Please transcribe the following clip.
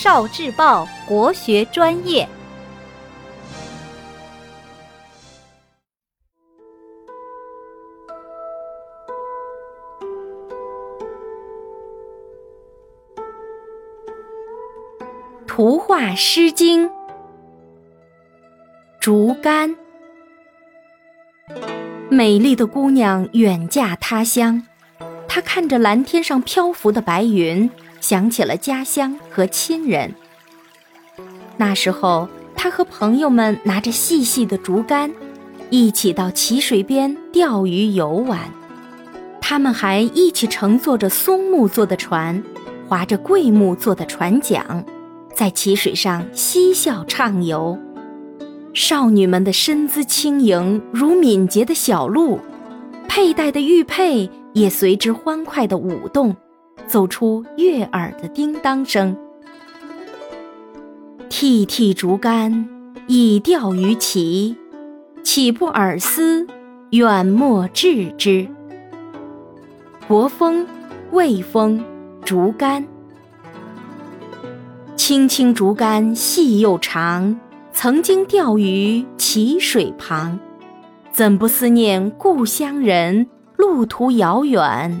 少智报国学专业。图画《诗经》竹竿。美丽的姑娘远嫁他乡，她看着蓝天上漂浮的白云，想起了家乡和亲人。那时候，他和朋友们拿着细细的竹竿，一起到淇水边钓鱼游玩。他们还一起乘坐着松木做的船，划着桂木做的船桨，在淇水上嬉笑畅游。少女们的身姿轻盈，如敏捷的小鹿，佩戴的玉佩也随之欢快地舞动，奏出悦耳的叮当声。涕涕竹竿以钓鱼期，岂不尔思，远莫致之。国风，魏风，竹竿。青青竹竿细又长。曾经钓鱼淇水旁，怎不思念故乡人？路途遥远